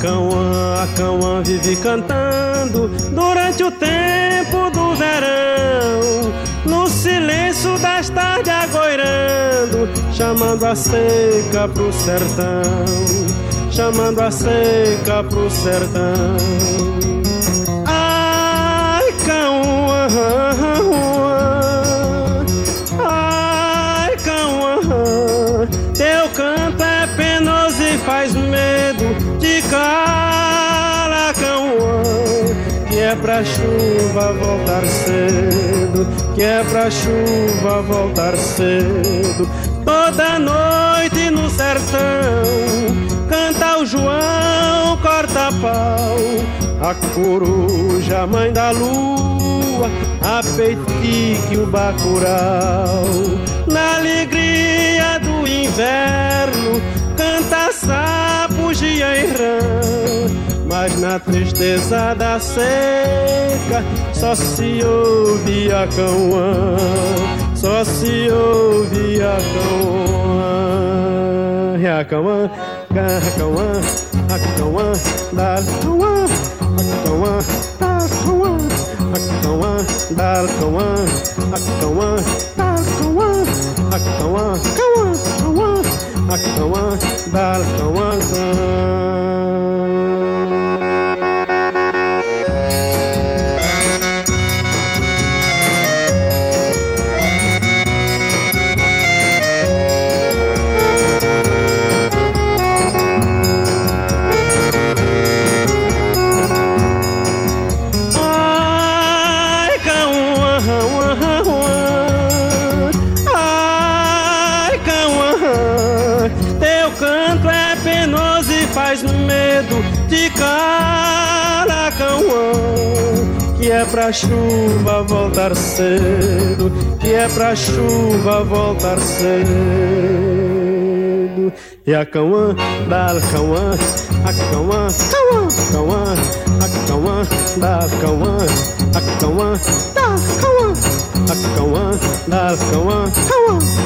Cauã vive cantando durante o tempo do verão, no silêncio das tardes agoirando, chamando a seca pro sertão, chamando a seca pro sertão. Ai, Cauã, ai, Cauã, teu canto é penoso e faz Calacauã, que é pra chuva voltar cedo, que é pra chuva voltar cedo. Toda noite no sertão, canta o João corta-pau, a coruja, mãe da lua, a peitique, o bacurau. Na alegria do inverno, sapugia e rã, mas na tristeza da seca só se ouvia cauã, só se ouvia cauã. E cauã, cauã, cauã, da cauã, cauã, da cauã, cauã, da cauã, cauã, da cauã, a cauã, cauã, cauã, a cauã, canto é penoso e faz medo de cara, cauã, que é pra chuva voltar cedo, que é pra chuva voltar cedo. E a cauã, da cauã, a cauã, cauã, cauã, a cauã, da cauã, a cauã, da cauã, a cauã, da cauã, cauã, cauã,